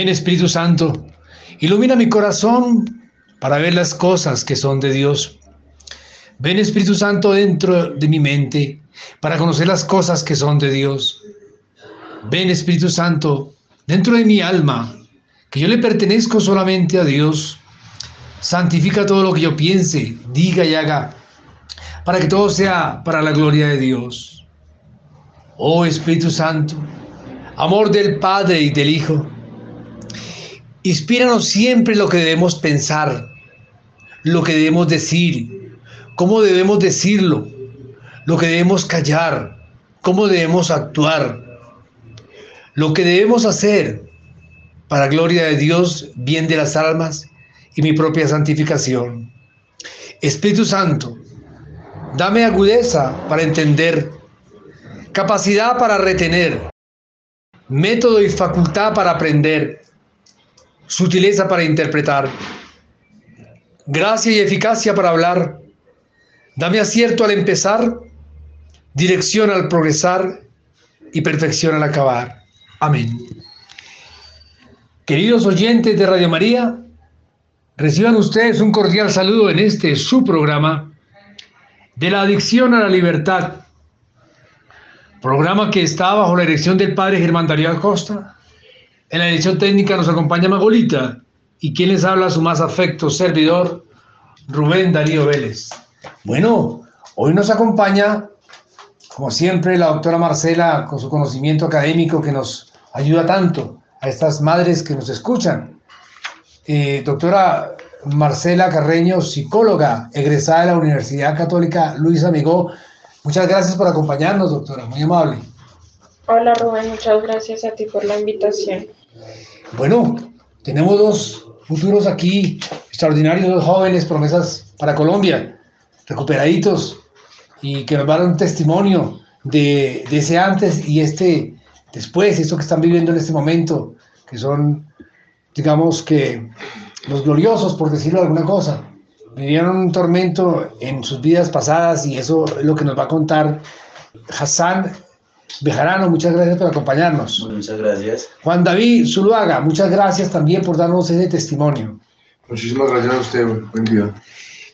Ven Espíritu Santo, ilumina mi corazón para ver las cosas que son de Dios. Ven Espíritu Santo dentro de mi mente para conocer las cosas que son de Dios. Ven Espíritu Santo dentro de mi alma, que yo le pertenezco solamente a Dios. Santifica todo lo que yo piense, diga y haga, para que todo sea para la gloria de Dios. Oh Espíritu Santo, amor del Padre y del Hijo, inspíranos siempre lo que debemos pensar, lo que debemos decir, cómo debemos decirlo, lo que debemos callar, cómo debemos actuar, lo que debemos hacer para gloria de Dios, bien de las almas y mi propia santificación. Espíritu Santo, dame agudeza para entender, capacidad para retener, método y facultad para aprender, sutileza para interpretar, gracia y eficacia para hablar. Dame acierto al empezar, dirección al progresar y perfección al acabar. Amén. Queridos oyentes de Radio María, reciban ustedes un cordial saludo en este su programa de la adicción a la libertad, programa que está bajo la dirección del padre Germán Darío Acosta. En la edición técnica nos acompaña Magolita y quien les habla su más afecto servidor, Rubén Darío Vélez. Bueno, hoy nos acompaña, como siempre, la doctora Marcela con su conocimiento académico que nos ayuda tanto a estas madres que nos escuchan. Eh, doctora Marcela Carreño, psicóloga, egresada de la Universidad Católica Luis Amigó. Muchas gracias por acompañarnos, doctora, muy amable. Hola Rubén, muchas gracias a ti por la invitación. Bueno, tenemos dos futuros aquí extraordinarios, dos jóvenes promesas para Colombia, recuperaditos y que nos van a dar un testimonio de, ese antes y este después, esto que están viviendo en este momento, que son, digamos que, los gloriosos, por decirlo de alguna cosa. Vivieron un tormento en sus vidas pasadas y eso es lo que nos va a contar Hassan Bejarano. Muchas gracias por acompañarnos. Muchas gracias. Juan David Zuluaga, muchas gracias también por darnos ese testimonio. Muchísimas gracias a usted. Buen día.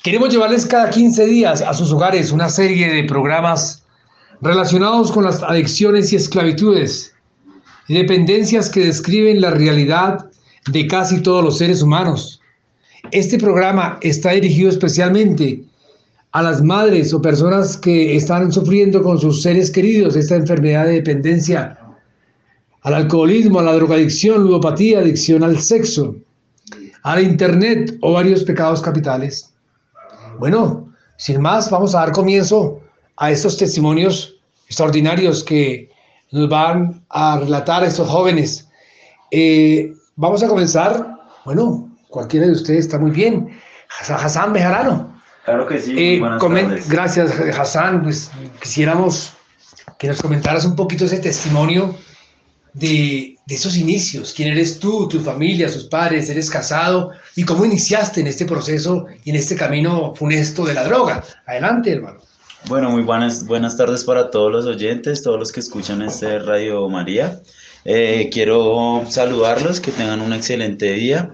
Queremos llevarles cada 15 días a sus hogares una serie de programas relacionados con las adicciones y esclavitudes y dependencias que describen la realidad de casi todos los seres humanos. Este programa está dirigido especialmente a las madres o personas que están sufriendo con sus seres queridos esta enfermedad de dependencia al alcoholismo, a la drogadicción, ludopatía, adicción al sexo, a la internet o varios pecados capitales. Bueno, sin más, vamos a dar comienzo a estos testimonios extraordinarios que nos van a relatar estos jóvenes. Eh, vamos a comenzar, bueno, cualquiera de ustedes está muy bien. Hassan Bejarano. Claro que sí. Eh, buenas comen- tardes. gracias, Hassan. Pues quisiéramos que nos comentaras un poquito ese testimonio de, de esos inicios. ¿Quién eres tú, tu familia, sus padres? ¿Eres casado? ¿Y cómo iniciaste en este proceso y en este camino funesto de la droga? Adelante, hermano. Bueno, muy buenas, buenas tardes para todos los oyentes, todos los que escuchan este Radio María. Eh, quiero saludarlos, que tengan un excelente día.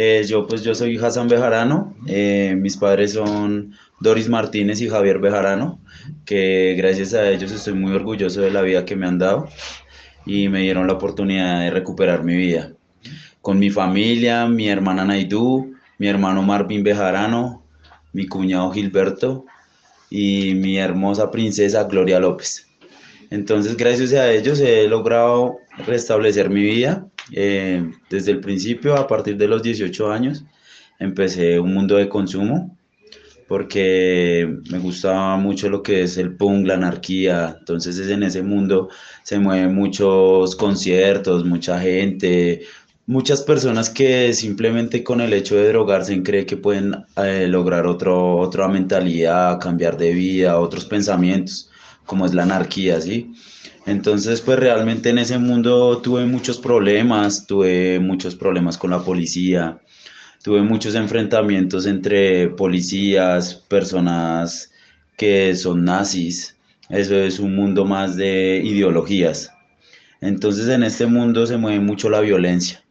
Eh, yo pues yo soy Hassan Bejarano, eh, mis padres son Doris Martínez y Javier Bejarano, que gracias a ellos estoy muy orgulloso de la vida que me han dado y me dieron la oportunidad de recuperar mi vida. Con mi familia, mi hermana Naidú, mi hermano Marvin Bejarano, mi cuñado Gilberto y mi hermosa princesa Gloria López. Entonces, gracias a ellos he logrado restablecer mi vida. Eh, desde el principio, a partir de los 18 años, empecé un mundo de consumo porque me gustaba mucho lo que es el punk, la anarquía. Entonces, es en ese mundo se mueven muchos conciertos, mucha gente, muchas personas que simplemente con el hecho de drogarse creen que pueden eh, lograr otro, otra mentalidad, cambiar de vida, otros pensamientos, como es la anarquía, ¿sí? Entonces, pues realmente en ese mundo tuve muchos problemas, tuve muchos problemas con la policía, tuve muchos enfrentamientos entre policías, personas que son nazis. Eso es un mundo más de ideologías. Entonces en este mundo se mueve mucho la violencia.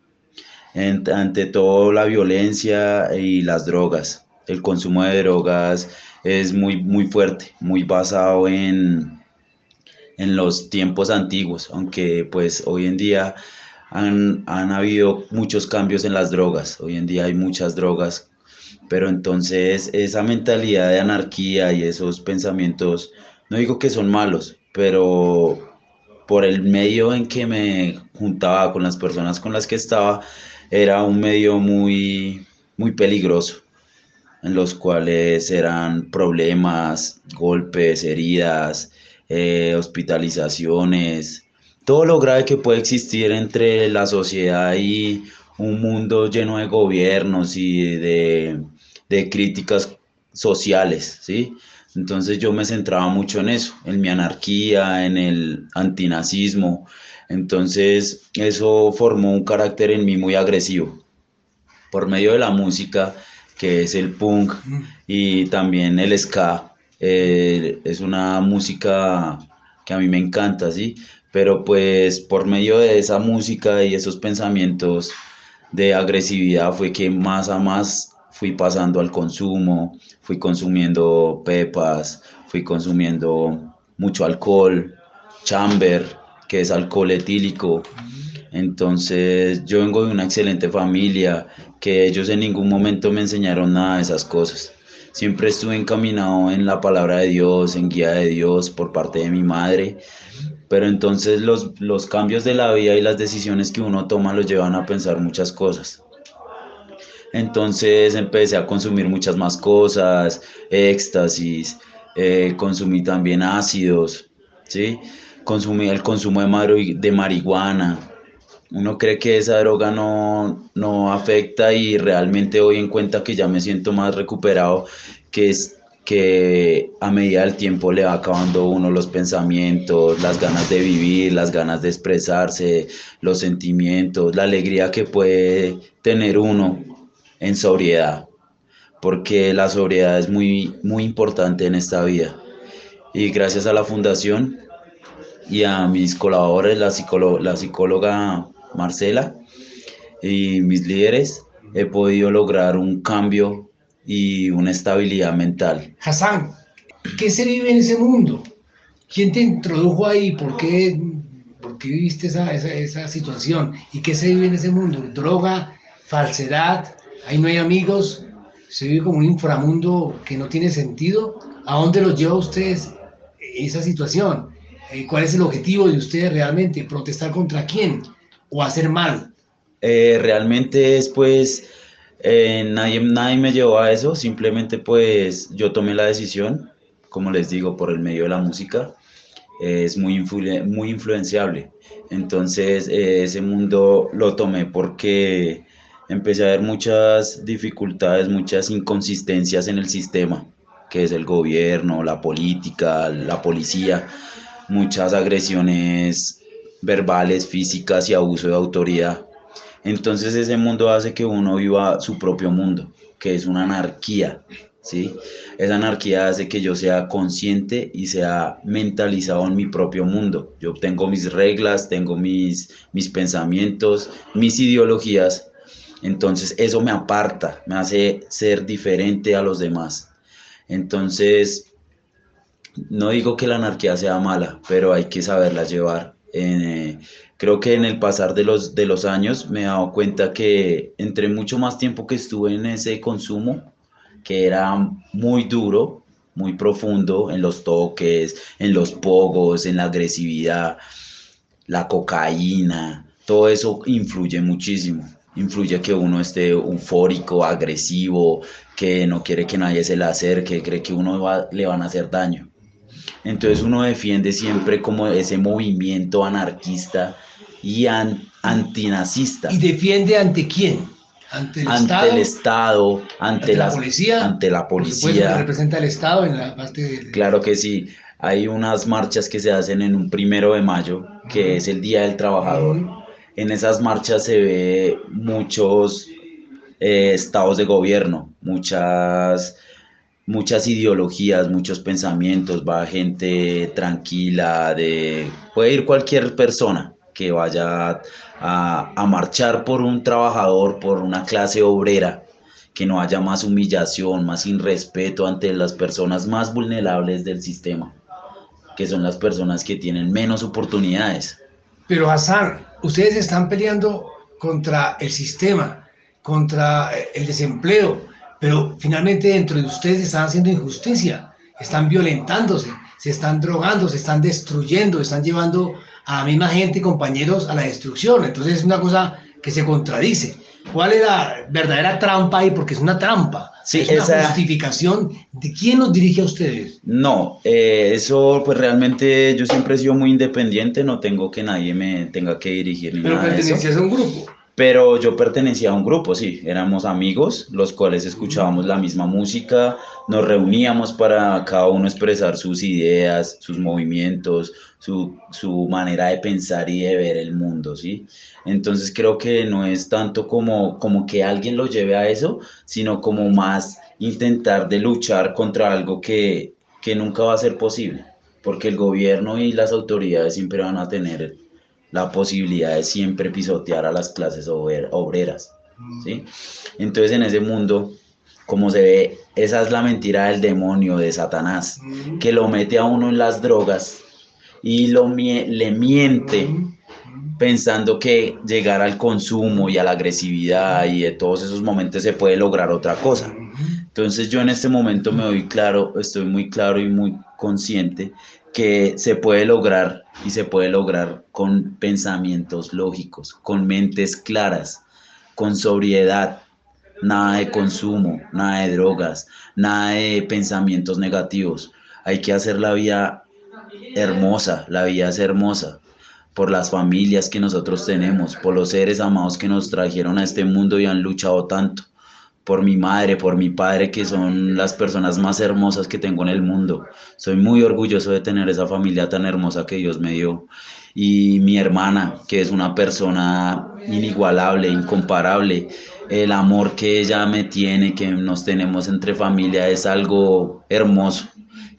ante todo la violencia y las drogas. El consumo de drogas es muy, muy fuerte, muy basado en, en los tiempos antiguos, aunque pues hoy en día han, han habido muchos cambios en las drogas, hoy en día hay muchas drogas, pero entonces esa mentalidad de anarquía y esos pensamientos, no digo que son malos, pero por el medio en que me juntaba con las personas con las que estaba, era un medio muy, muy peligroso, en los cuales eran problemas, golpes, heridas, eh, hospitalizaciones, todo lo grave que puede existir entre la sociedad y un mundo lleno de gobiernos y de, de críticas sociales, ¿sí? Entonces yo me centraba mucho en eso, en mi anarquía, en el antinazismo. Entonces eso formó un carácter en mí muy agresivo. Por medio de la música, que es el punk y también el ska, eh, es una música que a mí me encanta, ¿sí? Pero pues por medio de esa música y esos pensamientos de agresividad fue que más a más fui pasando al consumo, fui consumiendo pepas, fui consumiendo mucho alcohol, chamber, que es alcohol etílico. Entonces yo vengo de una excelente familia, que ellos en ningún momento me enseñaron nada de esas cosas. Siempre estuve encaminado en la palabra de Dios, en guía de Dios por parte de mi madre. Pero entonces los, los cambios de la vida y las decisiones que uno toma los llevan a pensar muchas cosas. Entonces empecé a consumir muchas más cosas, éxtasis, eh, consumí también ácidos, ¿sí? Consumí el consumo de, de marihuana. Uno cree que esa droga no, no afecta y realmente hoy en cuenta que ya me siento más recuperado, que es que a medida del tiempo le va acabando uno los pensamientos, las ganas de vivir, las ganas de expresarse, los sentimientos, la alegría que puede tener uno en sobriedad, porque la sobriedad es muy, muy importante en esta vida. Y gracias a la fundación y a mis colaboradores, la, la psicóloga Marcela y mis líderes, he podido lograr un cambio y una estabilidad mental. Hassan, ¿qué se vive en ese mundo? ¿Quién te introdujo ahí? ¿Por qué, por qué viviste esa, esa, esa situación? ¿Y qué se vive en ese mundo? ¿Droga? ¿Falsedad? ahí no hay amigos, se vive como un inframundo que no tiene sentido. ¿A dónde los lleva ustedes esa situación? Eh, ¿Cuál es el objetivo de ustedes realmente? ¿Protestar contra quién? ¿O hacer mal? Eh, realmente es pues, eh, nadie, nadie me llevó a eso, simplemente pues yo tomé la decisión, como les digo, por el medio de la música, es muy, muy influenciable. Entonces ese mundo lo tomé porque empecé a ver muchas dificultades, muchas inconsistencias en el sistema, que es el gobierno, la política, la policía, muchas agresiones verbales, físicas y abuso de autoridad. Entonces ese mundo hace que uno viva su propio mundo, que es una anarquía, ¿sí? Esa anarquía hace que yo sea consciente y sea mentalizado en mi propio mundo. Yo tengo mis reglas, tengo mis, mis pensamientos, mis ideologías, entonces eso me aparta, me hace ser diferente a los demás. Entonces, no digo que la anarquía sea mala, pero hay que saberla llevar. Eh, creo que en el pasar de los, de los años me he dado cuenta que entre mucho más tiempo que estuve en ese consumo, que era muy duro, muy profundo en los toques, en los pogos, en la agresividad, la cocaína, todo eso influye muchísimo influye que uno esté eufórico, agresivo, que no quiere que nadie se le acerque, cree que uno le van a hacer daño. Entonces uno defiende siempre como ese movimiento anarquista y antinazista. ¿Y defiende ante quién? Ante el, Estado, el Estado, ante, la policía. Ante la policía. representa el Estado en la parte Claro que sí. Hay unas marchas que se hacen en un primero de mayo, que es el Día del Trabajador en esas marchas se ve muchos eh, estados de gobierno, muchas, muchas ideologías, muchos pensamientos, va gente tranquila, de, puede ir cualquier persona que vaya a, a marchar por un trabajador, por una clase obrera, que no haya más humillación, más irrespeto ante las personas más vulnerables del sistema, que son las personas que tienen menos oportunidades. Pero Hassan, ustedes están peleando contra el sistema, contra el desempleo, pero finalmente dentro de ustedes están haciendo injusticia, están violentándose, se están drogando, se están destruyendo, están llevando a la misma gente y compañeros a la destrucción. Entonces es una cosa que se contradice. ¿Cuál es la verdadera trampa ahí? Porque es una trampa. Sí, es una esa- justificación. ¿De quién nos dirige a ustedes? No, eh, eso pues realmente yo siempre he sido muy independiente, no tengo que nadie me tenga que dirigir ni Pero nada pertenecías a un grupo. Pero yo pertenecía a un grupo, sí, éramos amigos, los cuales escuchábamos la misma música, nos reuníamos para cada uno expresar sus ideas, sus movimientos, su, su manera de pensar y de ver el mundo, ¿sí? Entonces creo que no es tanto como, como que alguien lo lleve a eso, sino como más intentar de luchar contra algo que, que nunca va a ser posible, porque el gobierno y las autoridades siempre van a tener la posibilidad de siempre pisotear a las clases obreras, ¿sí? Entonces en ese mundo, como se ve, esa es la mentira del demonio, de Satanás, que lo mete a uno en las drogas y lo le miente pensando que llegar al consumo y a la agresividad y de todos esos momentos se puede lograr otra cosa. Entonces yo en este momento me doy claro, estoy muy claro y muy consciente que se puede lograr y se puede lograr con pensamientos lógicos, con mentes claras, con sobriedad, nada de consumo, nada de drogas, nada de pensamientos negativos. Hay que hacer la vida hermosa, la vida es hermosa por las familias que nosotros tenemos, por los seres amados que nos trajeron a este mundo y han luchado tanto, por mi madre, por mi padre, que son las personas más hermosas que tengo en el mundo. Soy muy orgulloso de tener esa familia tan hermosa que Dios me dio. Y mi hermana, que es una persona inigualable, incomparable. El amor que ella me tiene, que nos tenemos entre familia, es algo hermoso.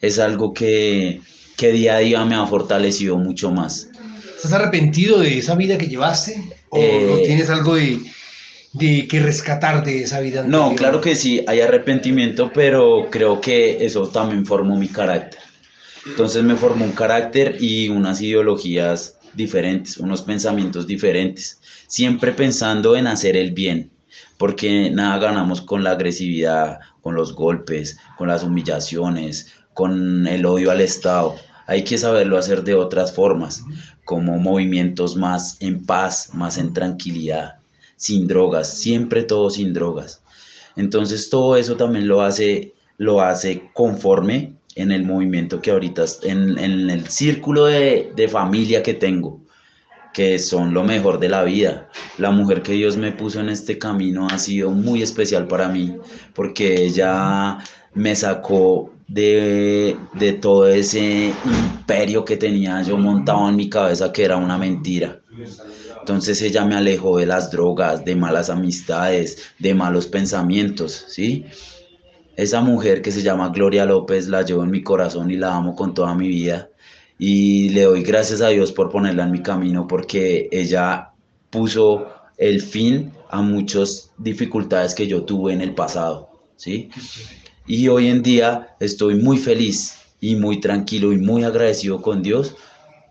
Es algo que, que día a día me ha fortalecido mucho más. ¿Estás arrepentido de esa vida que llevaste? ¿O Eh, tienes algo de, de que rescatar de esa vida? No, claro que sí, hay arrepentimiento, pero creo que eso también formó mi carácter. Entonces me formó un carácter y unas ideologías diferentes, unos pensamientos diferentes, siempre pensando en hacer el bien, porque nada ganamos con la agresividad, con los golpes, con las humillaciones, con el odio al Estado. Hay que saberlo hacer de otras formas, como movimientos más en paz, más en tranquilidad, sin drogas, siempre todo sin drogas. Entonces todo eso también lo hace, lo hace conforme en el movimiento que ahorita, en, en el círculo de, de familia que tengo, que son lo mejor de la vida. La mujer que Dios me puso en este camino ha sido muy especial para mí, porque ella me sacó de, de todo ese imperio que tenía yo montado en mi cabeza, que era una mentira. Entonces ella me alejó de las drogas, de malas amistades, de malos pensamientos, ¿sí? Esa mujer que se llama Gloria López la llevo en mi corazón y la amo con toda mi vida. Y le doy gracias a Dios por ponerla en mi camino porque ella puso el fin a muchas dificultades que yo tuve en el pasado, ¿sí? Y hoy en día estoy muy feliz y muy tranquilo y muy agradecido con Dios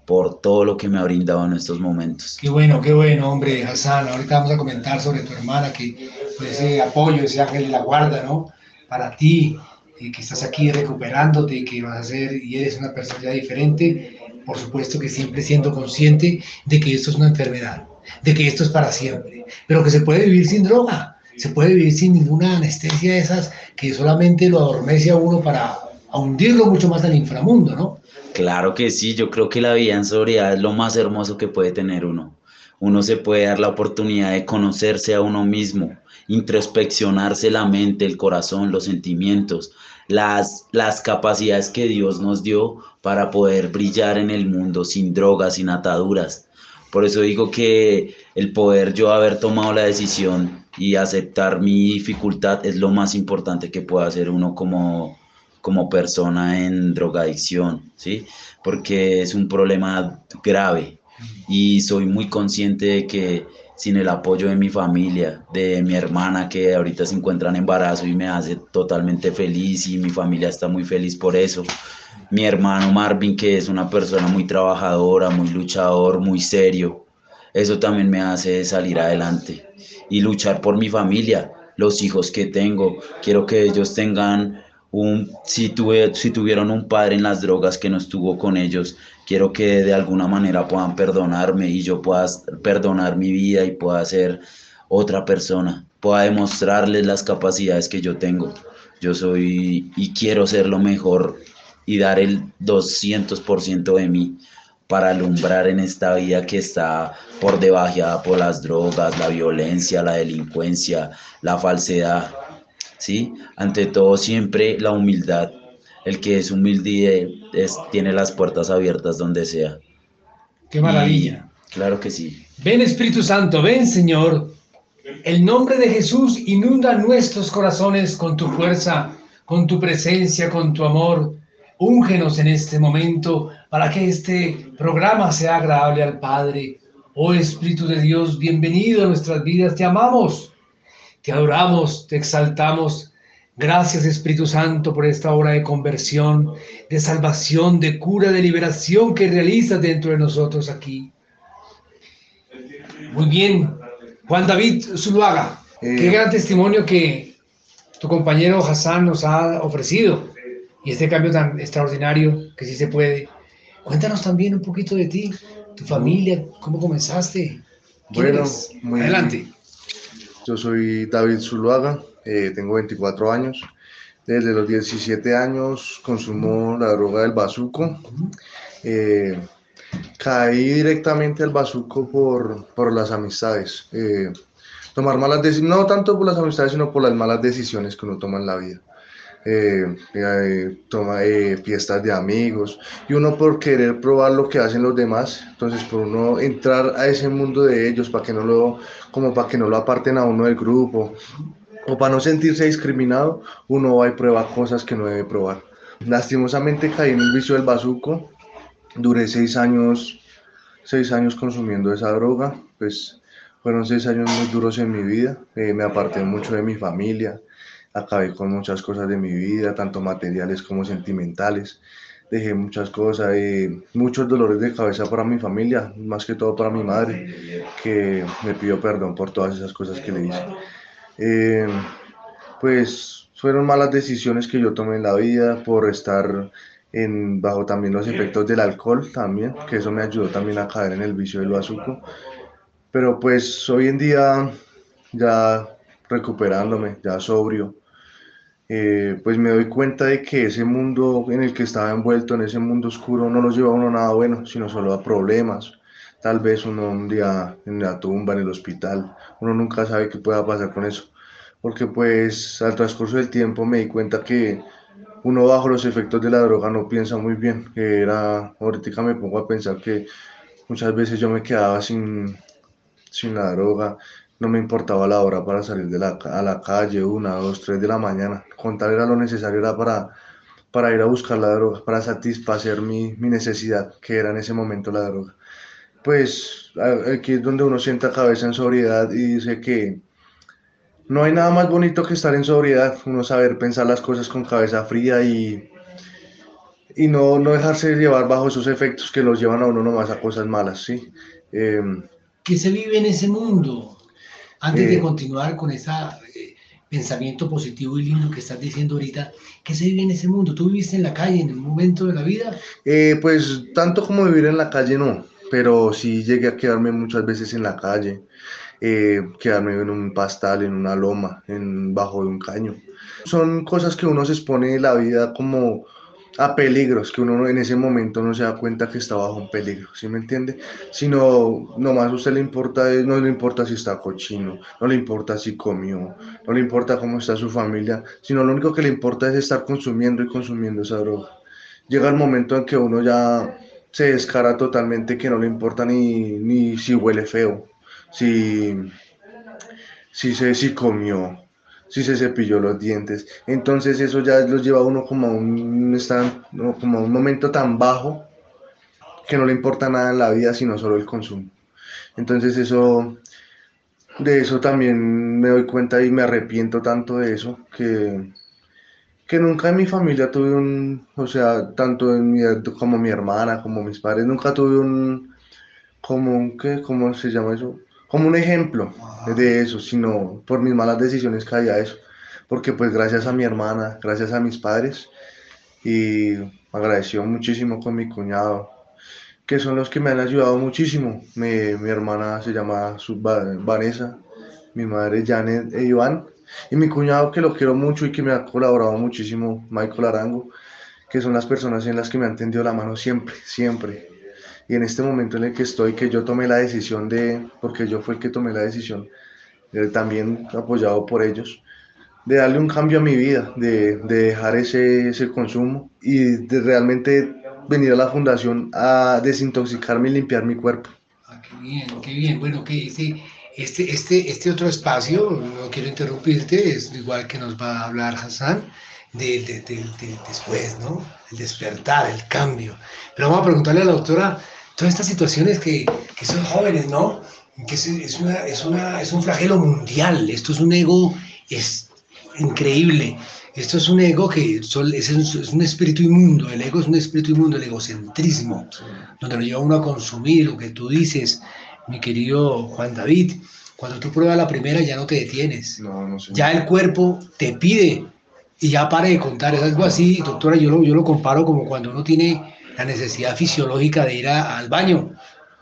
por todo lo que me ha brindado en estos momentos. Qué bueno, qué bueno, hombre, Hassan. Ahorita vamos a comentar sobre tu hermana, que pues, ese apoyo, ese ángel de la guarda, ¿no? Para ti, eh, que estás aquí recuperándote, que vas a ser y eres una persona ya diferente. Por supuesto que siempre siendo consciente de que esto es una enfermedad, de que esto es para siempre, pero que se puede vivir sin droga, se puede vivir sin ninguna anestesia de esas que solamente lo adormece a uno para a hundirlo mucho más al inframundo, ¿no? Claro que sí, yo creo que la vida en sobriedad es lo más hermoso que puede tener uno. Uno se puede dar la oportunidad de conocerse a uno mismo, introspeccionarse la mente, el corazón, los sentimientos, las, las capacidades que Dios nos dio para poder brillar en el mundo sin drogas, sin ataduras. Por eso digo que el poder yo haber tomado la decisión y aceptar mi dificultad es lo más importante que puede hacer uno como, como persona en drogadicción, ¿sí? Porque es un problema grave, y soy muy consciente de que sin el apoyo de mi familia, de mi hermana que ahorita se encuentra en embarazo y me hace totalmente feliz y mi familia está muy feliz por eso. Mi hermano Marvin que es una persona muy trabajadora, muy luchador, muy serio. Eso también me hace salir adelante y luchar por mi familia, los hijos que tengo. Quiero que ellos tengan un, si, tuve, si tuvieron un padre en las drogas que no estuvo con ellos, quiero que de alguna manera puedan perdonarme y yo pueda perdonar mi vida y pueda ser otra persona, pueda demostrarles las capacidades que yo tengo. Yo soy y quiero ser lo mejor y dar el 200% de mí para alumbrar en esta vida que está por debajo por las drogas, la violencia, la delincuencia, la falsedad. ¿Sí? Ante todo, siempre la humildad. El que es humilde es, tiene las puertas abiertas donde sea. Qué maravilla. claro que sí. Ven Espíritu Santo, ven Señor. El nombre de Jesús inunda nuestros corazones con tu fuerza, con tu presencia, con tu amor. Úngenos en este momento para que este programa sea agradable al Padre. Oh Espíritu de Dios, bienvenido a nuestras vidas. Te amamos, te adoramos, te exaltamos. Gracias Espíritu Santo por esta obra de conversión, de salvación, de cura, de liberación que realizas dentro de nosotros aquí. Muy bien, Juan David Zuluaga, qué eh, gran testimonio que tu compañero Hassan nos ha ofrecido y este cambio tan extraordinario que sí se puede. Cuéntanos también un poquito de ti, tu familia, cómo comenzaste. Bueno, muy adelante. Yo soy David Zuluaga, eh, tengo 24 años. Desde los 17 años consumo la droga del bazuco. Eh, caí directamente al bazuco por, por las amistades. Eh, tomar malas decisiones, no tanto por las amistades, sino por las malas decisiones que uno toma en la vida. Toma fiestas de amigos y uno por querer probar lo que hacen los demás, entonces por uno entrar a ese mundo de ellos para que no lo como para que no lo aparten a uno del grupo, o para no sentirse discriminado, uno va y prueba cosas que no debe probar. Lastimosamente caí en el vicio del bazuco, duré seis años, seis años consumiendo esa droga, pues fueron seis años muy duros en mi vida, eh, me aparté mucho de mi familia, acabé con muchas cosas de mi vida, tanto materiales como sentimentales dejé muchas cosas, y muchos dolores de cabeza para mi familia, más que todo para mi madre, que me pidió perdón por todas esas cosas que le hice. Eh, pues fueron malas decisiones que yo tomé en la vida por estar en, bajo también los efectos del alcohol también, que eso me ayudó también a caer en el vicio del bazuco. Pero pues hoy en día ya recuperándome, ya sobrio, eh, pues me doy cuenta de que ese mundo en el que estaba envuelto, en ese mundo oscuro, no nos lleva a uno nada bueno, sino solo a problemas. Tal vez uno un día en la tumba, en el hospital, uno nunca sabe qué pueda pasar con eso. Porque pues al transcurso del tiempo me di cuenta que uno bajo los efectos de la droga no piensa muy bien. Era, ahorita me pongo a pensar que muchas veces yo me quedaba sin, sin la droga no me importaba la hora para salir de la, a la calle, una, dos, tres de la mañana. Contar era lo necesario era para, para ir a buscar la droga, para satisfacer mi, mi necesidad, que era en ese momento la droga. Pues aquí es donde uno sienta cabeza en sobriedad y dice que no hay nada más bonito que estar en sobriedad, uno saber pensar las cosas con cabeza fría y, y no, no dejarse llevar bajo esos efectos que los llevan a uno nomás a cosas malas, ¿sí? Eh, ¿Qué se vive en ese mundo? Antes de eh, continuar con ese eh, pensamiento positivo y lindo que estás diciendo ahorita, ¿qué se vive en ese mundo? ¿Tú viviste en la calle en un momento de la vida? Eh, pues tanto como vivir en la calle no, pero sí llegué a quedarme muchas veces en la calle, quedarme en un pastal, en una loma, en, bajo de un caño. Son cosas que uno se expone en la vida como a peligros que uno en ese momento no se da cuenta que está bajo un peligro, ¿sí me entiende? Sino, nomás a usted le importa, no le importa si está cochino, no le importa si comió, no le importa cómo está su familia, sino lo único que le importa es estar consumiendo y consumiendo esa droga. Llega el momento en que uno ya se descara totalmente que no le importa ni, ni si huele feo, si, si, se, si comió, si se cepilló los dientes. Entonces eso ya los lleva a uno como a un, como a un momento tan bajo que no le importa nada en la vida sino solo el consumo. Entonces eso, de eso también me doy cuenta y me arrepiento tanto de eso, que, que nunca en mi familia tuve un, o sea, tanto en mi, como mi hermana, como mis padres, nunca tuve un, como un, ¿qué? ¿Cómo se llama eso? Como un ejemplo de eso, sino por mis malas decisiones caía eso. Porque pues gracias a mi hermana, gracias a mis padres, y agradeció muchísimo con mi cuñado, que son los que me han ayudado muchísimo. Mi, mi hermana se llama Vanessa, mi madre Janet e Iván, y mi cuñado que lo quiero mucho y que me ha colaborado muchísimo, Michael Arango, que son las personas en las que me han tendido la mano siempre, siempre. Y en este momento en el que estoy, que yo tomé la decisión de, porque yo fue el que tomé la decisión, eh, también apoyado por ellos, de darle un cambio a mi vida, de, de dejar ese, ese consumo y de realmente venir a la fundación a desintoxicarme y limpiar mi cuerpo. Ah, qué bien, qué bien. Bueno, que este, este, este, este otro espacio, no quiero interrumpirte, es igual que nos va a hablar Hassan, del de, de, después, ¿no? El despertar, el cambio. Pero vamos a preguntarle a la doctora todas estas situaciones que, que son jóvenes, ¿no? Que es, es, una, es, una, es un flagelo mundial, esto es un ego es increíble. Esto es un ego que es un, es un espíritu inmundo, el ego es un espíritu inmundo, el egocentrismo, donde lo lleva uno a consumir, lo que tú dices, mi querido Juan David, cuando tú pruebas la primera ya no te detienes, No, no ya el cuerpo te pide y ya pare de contar, es algo así, doctora, yo lo, yo lo comparo como cuando uno tiene la necesidad fisiológica de ir a- al baño,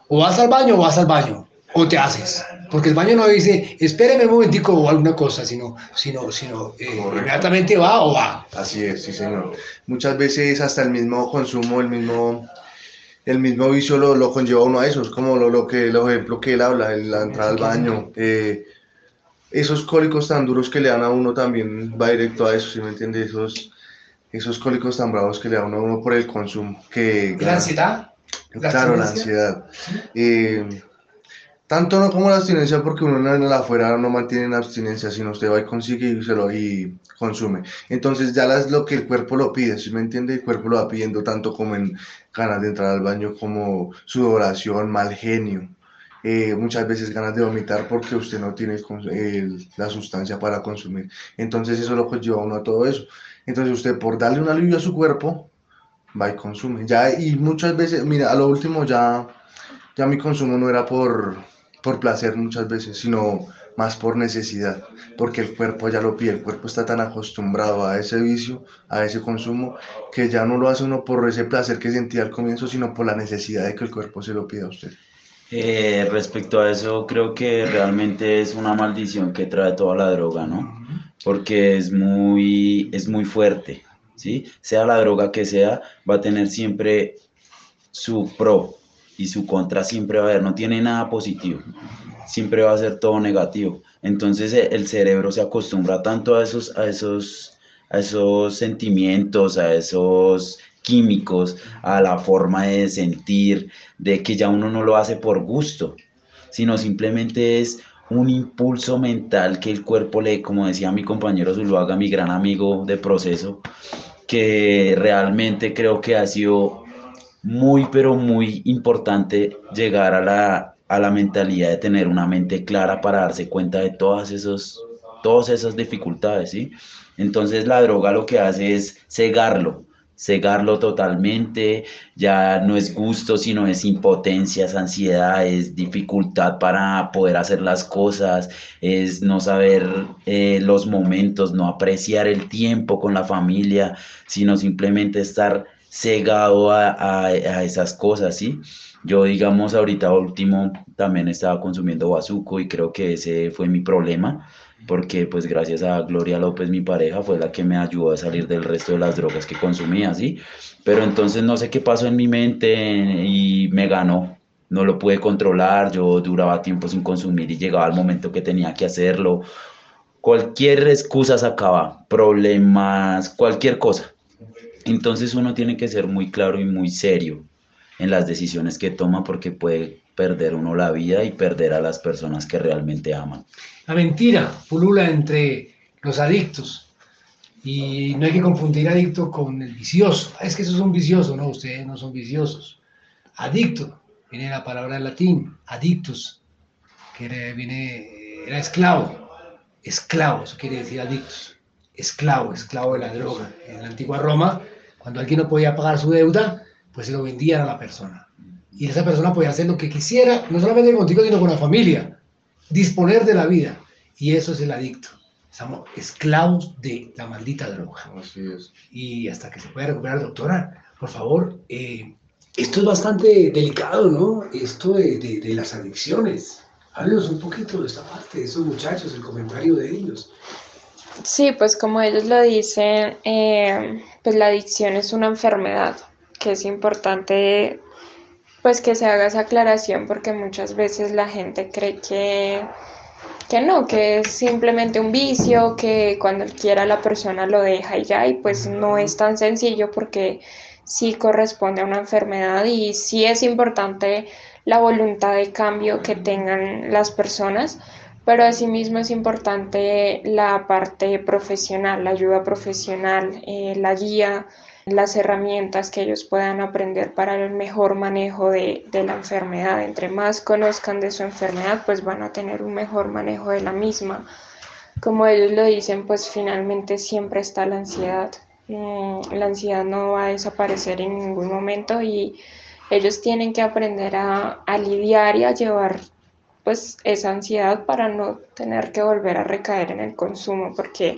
o vas al baño o vas al baño, o te haces, porque el baño no dice, espéreme un momentico o alguna cosa, sino, sino, sino eh, inmediatamente va o va. Así es, sí señor. Muchas veces hasta el mismo consumo, el mismo, el mismo vicio lo, lo conlleva uno a eso, es como lo, lo que, el ejemplo que él habla, la entrada al baño, eh, esos cólicos tan duros que le dan a uno también va directo a eso, ¿sí me entiende? Esos, esos cólicos tan bravos que le dan a uno por el consumo, que... ¿La ansiedad? ¿La Claro, la ansiedad. Eh, tanto no como la abstinencia, porque uno en la afuera no mantiene la abstinencia, sino usted va y consigue y, se lo, y consume. Entonces ya es lo que el cuerpo lo pide, ¿sí me entiende? El cuerpo lo va pidiendo tanto como en ganas de entrar al baño, como sudoración, mal genio. Eh, muchas veces ganas de vomitar porque usted no tiene el la sustancia para consumir. Entonces eso lo lleva a uno a todo eso. Entonces usted por darle un alivio a su cuerpo, va y consume. Ya, y muchas veces, mira, a lo último ya, ya mi consumo no era por, por placer muchas veces, sino más por necesidad, porque el cuerpo ya lo pide, el cuerpo está tan acostumbrado a ese vicio, a ese consumo, que ya no lo hace uno por ese placer que sentía al comienzo, sino por la necesidad de que el cuerpo se lo pida a usted. Eh, respecto a eso, creo que realmente es una maldición que trae toda la droga, ¿no? Porque es muy, es muy fuerte, ¿sí? Sea la droga que sea, va a tener siempre su pro y su contra, siempre va a haber, no tiene nada positivo, siempre va a ser todo negativo. Entonces eh, el cerebro se acostumbra tanto a esos, a esos, a esos sentimientos, a esos químicos, a la forma de sentir, de que ya uno no lo hace por gusto, sino simplemente es un impulso mental que el cuerpo le, como decía mi compañero Zuluaga, mi gran amigo de proceso, que realmente creo que ha sido muy, pero muy importante llegar a la, a la mentalidad de tener una mente clara para darse cuenta de todas, esos, todas esas dificultades, ¿sí? Entonces la droga lo que hace es cegarlo, cegarlo totalmente, ya no es gusto, sino es impotencia, es ansiedad, es dificultad para poder hacer las cosas, es no saber eh, los momentos, no apreciar el tiempo con la familia, sino simplemente estar cegado a, a, a esas cosas, ¿sí? Yo, digamos, ahorita último también estaba consumiendo bazuco y creo que ese fue mi problema, porque pues gracias a Gloria López, mi pareja, fue la que me ayudó a salir del resto de las drogas que consumía, ¿sí? Pero entonces no sé qué pasó en mi mente y me ganó, no lo pude controlar, yo duraba tiempo sin consumir y llegaba el momento que tenía que hacerlo. Cualquier excusa sacaba, problemas, cualquier cosa. Entonces uno tiene que ser muy claro y muy serio en las decisiones que toma porque puede perder uno la vida y perder a las personas que realmente aman. La mentira pulula entre los adictos. Y no hay que confundir adicto con el vicioso. Ah, Es que eso es un vicioso, no, ustedes no son viciosos. adicto, viene la palabra en latín, adictus, que viene, era esclavo, esclavo, eso quiere decir adictus, esclavo, esclavo de la droga. En la antigua Roma, cuando alguien no podía pagar su deuda, pues se lo vendían a la persona. Y esa persona podía hacer lo que quisiera, no solamente contigo, sino con la familia, disponer de la vida. Y eso es el adicto. Estamos esclavos de la maldita droga. Así es. Y hasta que se pueda recuperar, doctora, por favor, eh, esto es bastante delicado, ¿no? Esto de, de, las adicciones. Háblenos un poquito de esta parte, de esos muchachos, el comentario de ellos. Sí, pues como ellos lo dicen, eh, pues la adicción es una enfermedad, que es importante pues que se haga esa aclaración porque muchas veces la gente cree que, que no, que es simplemente un vicio, que cuando quiera la persona lo deja y ya, y pues no es tan sencillo porque sí corresponde a una enfermedad y sí es importante la voluntad de cambio que tengan las personas, pero asimismo es importante la parte profesional, la ayuda profesional, eh, la guía, las herramientas que ellos puedan aprender para el mejor manejo de, de, la enfermedad. Entre más conozcan de su enfermedad, pues van a tener un mejor manejo de la misma. Como ellos lo dicen, pues finalmente siempre está la ansiedad. Mm, la ansiedad no va a desaparecer en ningún momento y ellos tienen que aprender a, a lidiar y a llevar pues esa ansiedad para no tener que volver a recaer en el consumo porque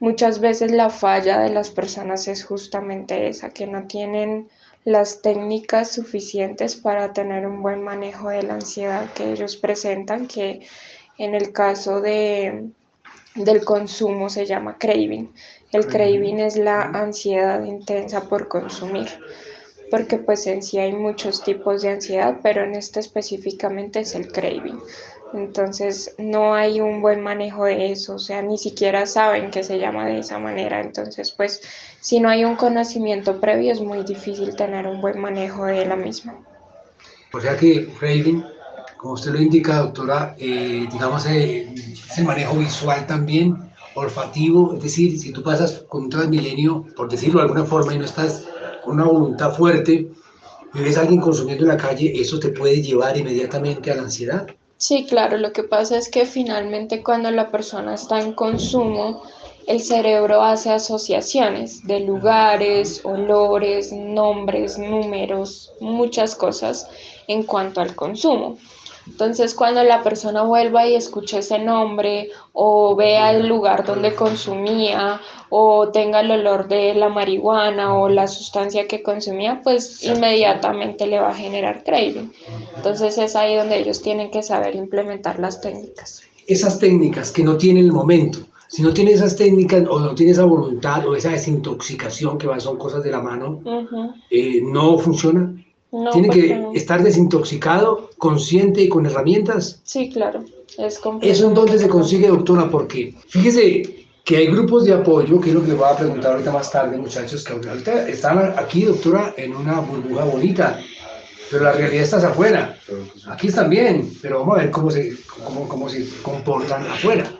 muchas veces la falla de las personas es justamente esa que no tienen las técnicas suficientes para tener un buen manejo de la ansiedad que ellos presentan que en el caso de del consumo se llama craving. El craving. es la ansiedad intensa por consumir, porque pues en sí hay muchos tipos de ansiedad, pero en este específicamente es el craving. Entonces no hay un buen manejo de eso, o sea, ni siquiera saben que se llama de esa manera. Entonces, pues si no hay un conocimiento previo es muy difícil tener un buen manejo de la misma. O sea que craving, como usted lo indica, doctora, eh, digamos, eh, el manejo visual también olfativo, es decir, si tú pasas con un transmilenio, por decirlo de alguna forma, y no estás con una voluntad fuerte, y ves a alguien consumiendo en la calle, ¿eso te puede llevar inmediatamente a la ansiedad? Sí, claro, lo que pasa es que finalmente cuando la persona está en consumo, el cerebro hace asociaciones de lugares, olores, nombres, números, muchas cosas en cuanto al consumo. Entonces, cuando la persona vuelva y escuche ese nombre o vea el lugar donde consumía o tenga el olor de la marihuana o la sustancia que consumía, pues inmediatamente le va a generar craving. Entonces, es ahí donde ellos tienen que saber implementar las técnicas. Esas técnicas que no tienen el momento, si no tiene esas técnicas o no tiene esa voluntad o esa desintoxicación que son cosas de la mano, eh, no funciona. Tiene que estar desintoxicado, consciente y con herramientas. Sí, claro. Es Eso entonces se consigue, doctora, porque fíjese que hay grupos de apoyo, que es lo que voy a preguntar ahorita más tarde, muchachos, que ahorita están aquí, doctora, en una burbuja bonita, pero la realidad está afuera. Aquí están bien, pero vamos a ver cómo se, cómo, cómo se comportan afuera.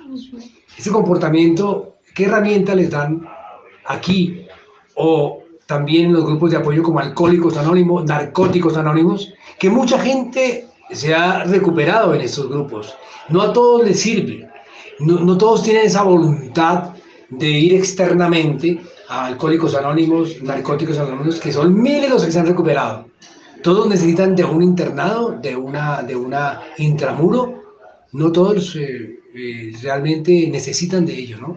Ese comportamiento, ¿qué herramienta les dan aquí? O también los grupos de apoyo como Alcohólicos Anónimos, Narcóticos Anónimos, que mucha gente se ha recuperado en estos grupos. No a todos les sirve, no, no todos tienen esa voluntad de ir externamente a Alcohólicos Anónimos, Narcóticos Anónimos, que son miles los que se han recuperado. Todos necesitan de un internado, de una, de una intramuro, no todos eh, eh, realmente necesitan de ello, ¿no?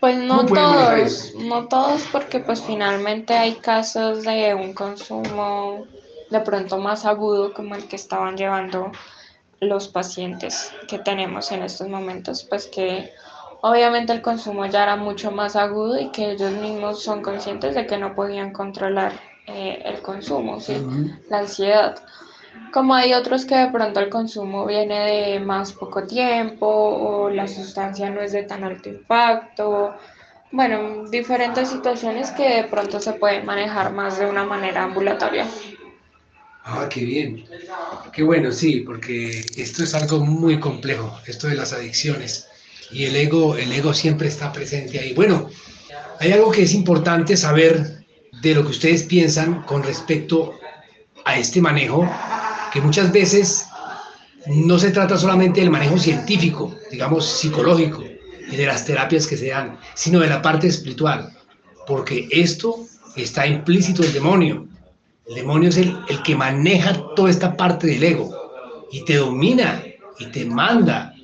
Pues no todos, no todos porque pues finalmente hay casos de un consumo de pronto más agudo como el que estaban llevando los pacientes que tenemos en estos momentos, pues que obviamente el consumo ya era mucho más agudo y que ellos mismos son conscientes de que no podían controlar eh, el consumo, ¿sí? la ansiedad. Como hay otros que de pronto el consumo viene de más poco tiempo o la sustancia no es de tan alto impacto. Bueno, diferentes situaciones que de pronto se pueden manejar más de una manera ambulatoria. Ah, qué bien. Qué bueno, sí, porque esto es algo muy complejo, esto de las adicciones. Y el ego, el ego siempre está presente ahí. Bueno, hay algo que es importante saber de lo que ustedes piensan con respecto a este manejo que muchas veces no se trata solamente del manejo científico, digamos psicológico, y de las terapias que se dan, sino de la parte espiritual, porque esto está implícito el demonio. El demonio es el, el que maneja toda esta parte del ego y te domina y te manda.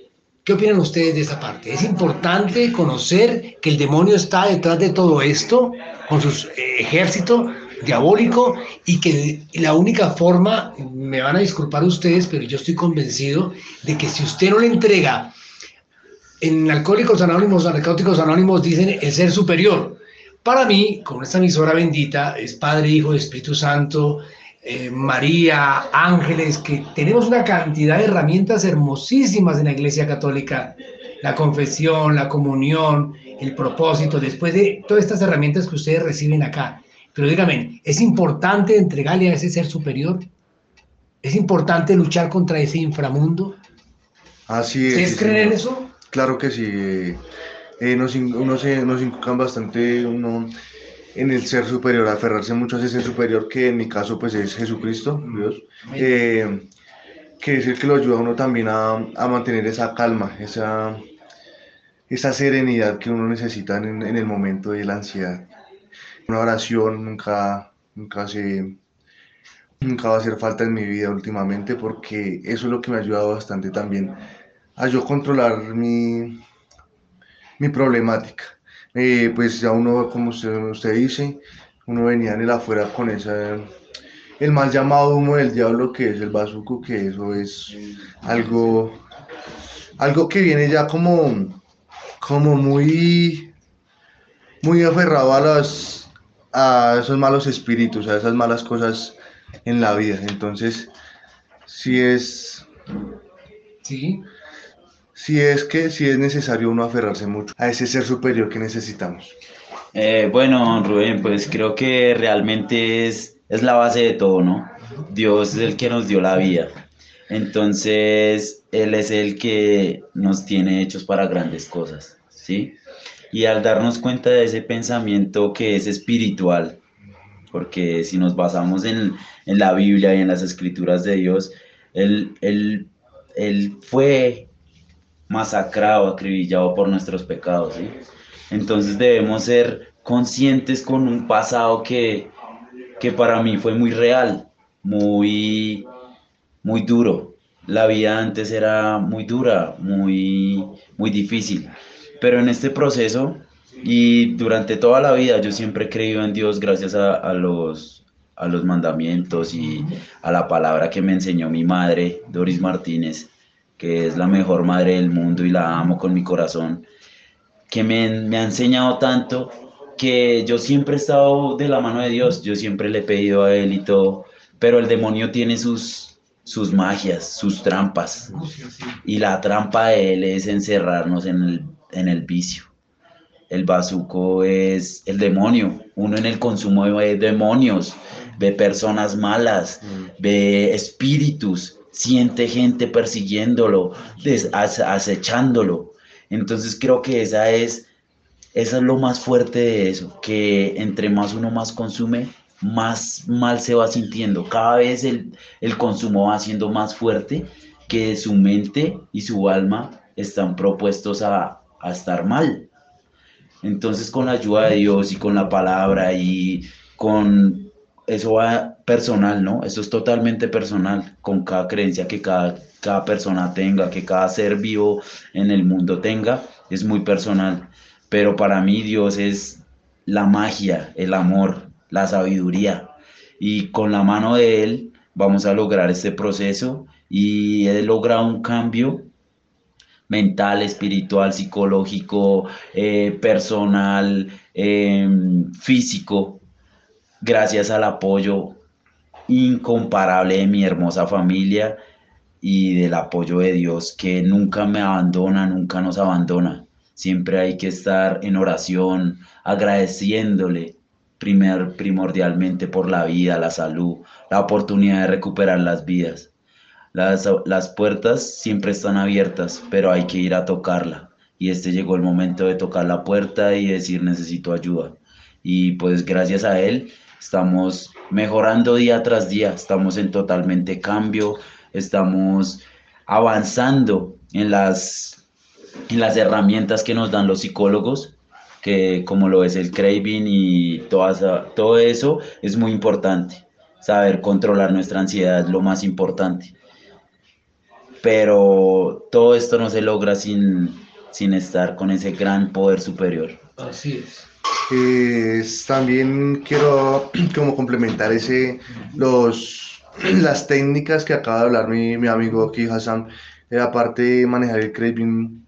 ¿Qué opinan ustedes de esa parte? Es importante conocer que el demonio está detrás de todo esto, con su eh, ejército diabólico, y que la única forma, me van a disculpar ustedes, pero yo estoy convencido de que si usted no le entrega en Alcohólicos Anónimos, Narcóticos Anónimos dicen el ser superior. Para mí, con esta emisora bendita, es Padre, Hijo, Espíritu Santo, eh, María, ángeles, que tenemos una cantidad de herramientas hermosísimas en la Iglesia Católica, la confesión, la comunión, el propósito, después de todas estas herramientas que ustedes reciben acá. Pero díganme, ¿es importante entregarle a ese ser superior? ¿Es importante luchar contra ese inframundo? Así es. ¿Ustedes creen en eso? Claro que sí. Eh, nos, uno se, nos inculcan bastante uno en el ser superior, aferrarse mucho a ese ser superior que en mi caso pues es Jesucristo, Dios, eh, que es el que lo ayuda a uno también a, a mantener esa calma, esa, esa serenidad que uno necesita en, en, el momento de la ansiedad. Una oración nunca, nunca, se, nunca va a hacer falta en mi vida últimamente porque eso es lo que me ha ayudado bastante también a yo controlar mi, mi problemática. Eh, pues ya uno, como usted, dice, uno venía en el afuera con esa, el mal llamado humo del diablo que es el bazuco, que eso es algo, algo que viene ya como, como muy, muy aferrado a las, a esos malos espíritus, a esas malas cosas en la vida. Entonces, si es... Sí si es que si es necesario uno aferrarse mucho a ese ser superior que necesitamos. Eh, bueno, Rubén, pues creo que realmente es, es la base de todo, ¿no? Dios es el que nos dio la vida. Entonces, Él es el que nos tiene hechos para grandes cosas, ¿sí? Y al darnos cuenta de ese pensamiento que es espiritual, porque si nos basamos en, en la Biblia y en las escrituras de Dios, Él, él, él fue masacrado, acribillado por nuestros pecados. ¿sí? Entonces debemos ser conscientes con un pasado que, que para mí fue muy real, muy, muy duro. La vida antes era muy dura, muy, muy difícil. Pero en este proceso y durante toda la vida yo siempre he creído en Dios gracias a, a los, a los mandamientos y a la palabra que me enseñó mi madre, Doris Martínez que es la mejor madre del mundo y la amo con mi corazón, que me, me, ha enseñado tanto que yo siempre he estado de la mano de Dios, yo siempre le he pedido a Él y todo, pero el demonio tiene sus, sus magias, sus trampas, y la trampa de Él es encerrarnos en el, en el vicio. El bazuco es el demonio, uno en el consumo de demonios, ve personas malas, ve espíritus, siente gente persiguiéndolo, acechándolo. Entonces creo que esa es, esa es lo más fuerte de eso, que entre más uno más consume, más mal se va sintiendo. Cada vez el, el consumo va siendo más fuerte, que su mente y su alma están propuestos a, a estar mal. Entonces con la ayuda de Dios y con la palabra y con eso va personal, ¿no? Eso es totalmente personal, con cada creencia que cada, cada persona tenga, que cada ser vivo en el mundo tenga, es muy personal. Pero para mí Dios es la magia, el amor, la sabiduría. Y con la mano de Él vamos a lograr este proceso y he logrado un cambio mental, espiritual, psicológico, eh, personal, em, físico, gracias al apoyo incomparable de mi hermosa familia y del apoyo de Dios que nunca me abandona, nunca nos abandona. Siempre hay que estar en oración, agradeciéndole primer, primordialmente por la vida, la salud, la oportunidad de recuperar las vidas. Las, las puertas siempre están abiertas, pero hay que ir a tocarla. Y este llegó el momento de tocar la puerta y decir necesito ayuda y pues gracias a él estamos mejorando día tras día, estamos en totalmente cambio, estamos avanzando en las, en las herramientas que nos dan los psicólogos, que como lo es el craving y toda todo eso es muy importante. Saber controlar nuestra ansiedad es lo más importante. Pero todo esto no se logra sin, sin estar con ese gran poder superior. Así es. Eh, también quiero como complementar ese, los, las técnicas que acaba de hablar mi, mi amigo aquí Hassan, eh, aparte de manejar el craving,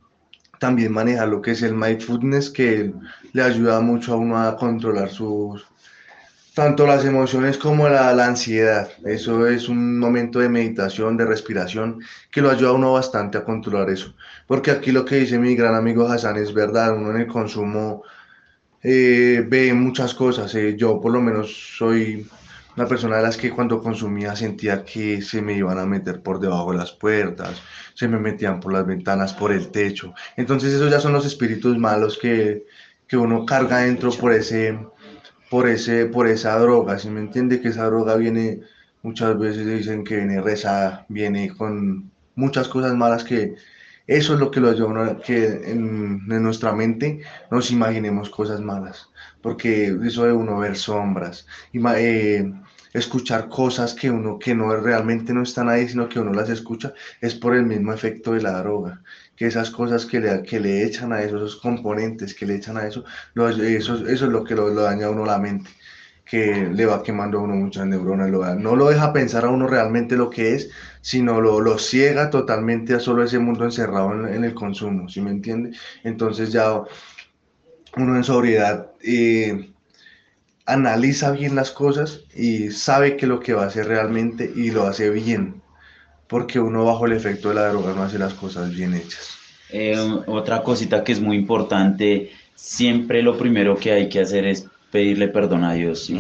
también manejar lo que es el mindfulness, que le ayuda mucho a uno a controlar sus, tanto las emociones como la, la, ansiedad. Eso es un momento de meditación, de respiración, que lo ayuda a uno bastante a controlar eso. Porque aquí lo que dice mi gran amigo Hassan es verdad, uno en el consumo eh, ve muchas cosas. Eh, yo por lo menos soy una persona de las que cuando consumía sentía que se me iban a meter por debajo de las puertas, se me metían por las ventanas, por el techo. Entonces esos ya son los espíritus malos que, que uno carga dentro por ese, por ese, por esa droga. Si me entiende que esa droga viene, muchas veces dicen que viene rezada, viene con muchas cosas malas que eso es lo que lo ayuda que en, nuestra mente nos imaginemos cosas malas, porque eso de uno ver sombras, y, eh, escuchar cosas que uno que no realmente no están ahí, sino que uno las escucha, es por el mismo efecto de la droga, que esas cosas que le, que le echan a eso, esos componentes que le echan a eso, eso, eso es lo que lo, lo, daña a uno la mente, que le va quemando a uno muchas neuronas, no lo deja pensar a uno realmente lo que es, sino lo, lo ciega totalmente a solo ese mundo encerrado en, en el consumo, ¿sí me entiende? Entonces ya uno en sobriedad... Eh, analiza bien las cosas y sabe que lo que va a hacer realmente y lo hace bien, porque uno bajo el efecto de la droga no hace las cosas bien hechas. Eh, otra cosita que es muy importante, siempre lo primero que hay que hacer es pedirle perdón a Dios, ¿sí?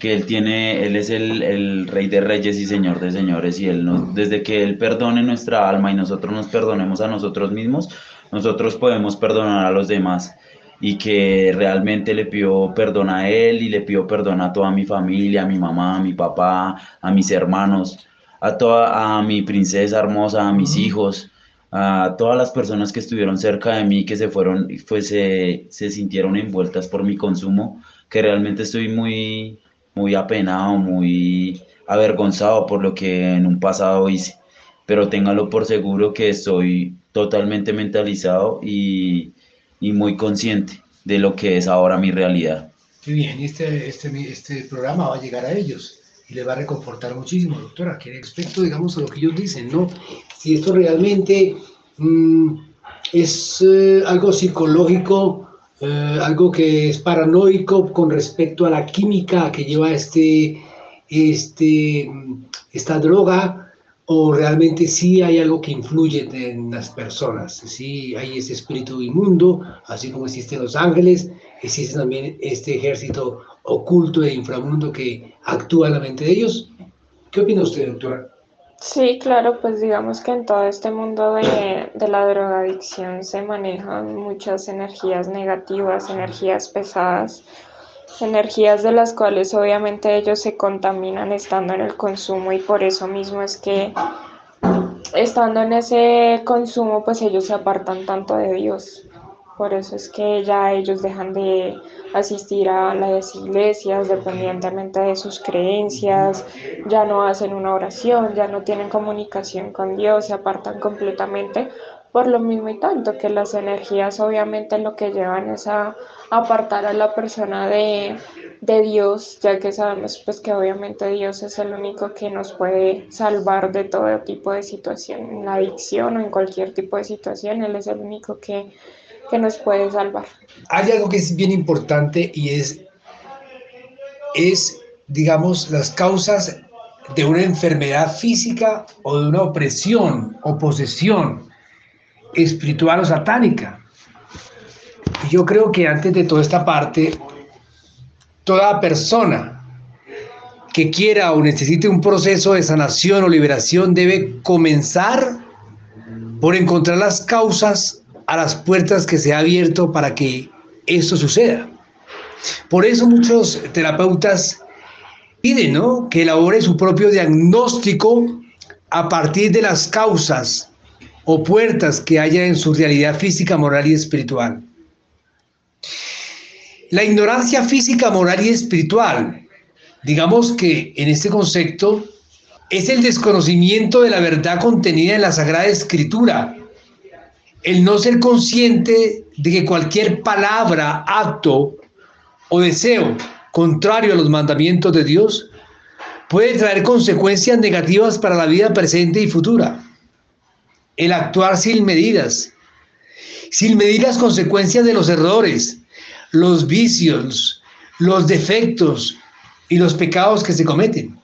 que Él tiene, Él es el, el, Rey de Reyes y Señor de Señores, y Él nos, desde que Él perdone nuestra alma y nosotros nos perdonemos a nosotros mismos, nosotros podemos perdonar a los demás y que realmente le pido perdón a él y le pido perdón a toda mi familia, a mi mamá, a mi papá, a mis hermanos, a toda a mi princesa hermosa, a mis hijos, a todas las personas que estuvieron cerca de mí, que se fueron, pues se, se sintieron envueltas por mi consumo, que realmente estoy muy, muy apenado, muy avergonzado por lo que en un pasado hice. Pero téngalo por seguro que estoy totalmente mentalizado y, y muy consciente de lo que es ahora mi realidad. Qué bien, este, este, este programa va a llegar a ellos y les va a reconfortar muchísimo, doctora, que respecto, digamos, a lo que ellos dicen, ¿no? Si esto realmente mmm, es eh, algo psicológico, eh, algo que es paranoico con respecto a la química que lleva este, este, esta droga, o realmente sí hay algo que influye en las personas, sí hay ese espíritu inmundo, así como existen los ángeles, existe también este ejército oculto e inframundo que actúa en la mente de ellos. ¿Qué opina usted, doctora? Sí, claro, pues digamos que en todo este mundo de, de la drogadicción se manejan muchas energías negativas, energías pesadas, energías de las cuales obviamente ellos se contaminan estando en el consumo y por eso mismo es que estando en ese consumo pues ellos se apartan tanto de Dios. Por eso es que ya ellos dejan de asistir a las iglesias dependientemente de sus creencias, ya no hacen una oración, ya no tienen comunicación con Dios, se apartan completamente por lo mismo y tanto que las energías obviamente lo que llevan es a apartar a la persona de, de, Dios, ya que sabemos pues que obviamente Dios es el único que nos puede salvar de todo tipo de situación, en la adicción o en cualquier tipo de situación, Él es el único que, que nos salvar. Hay algo que es bien importante y es, es, digamos, las causas de una enfermedad física o de una opresión o posesión espiritual o satánica. Yo creo que antes de toda esta parte, toda persona que quiera o necesite un proceso de sanación o liberación debe comenzar por encontrar las causas a las puertas que se ha abierto para que esto suceda. Por eso muchos terapeutas piden ¿no? que elabore su propio diagnóstico a partir de las causas o puertas que haya en su realidad física, moral y espiritual. La ignorancia física, moral y espiritual, digamos que en este concepto, es el desconocimiento de la verdad contenida en la Sagrada Escritura, el no ser consciente de que cualquier palabra, acto o deseo contrario a los mandamientos de Dios puede traer consecuencias negativas para la vida presente y futura. El actuar sin medidas, sin medir las consecuencias de los errores, los vicios, los defectos y los pecados que se cometen.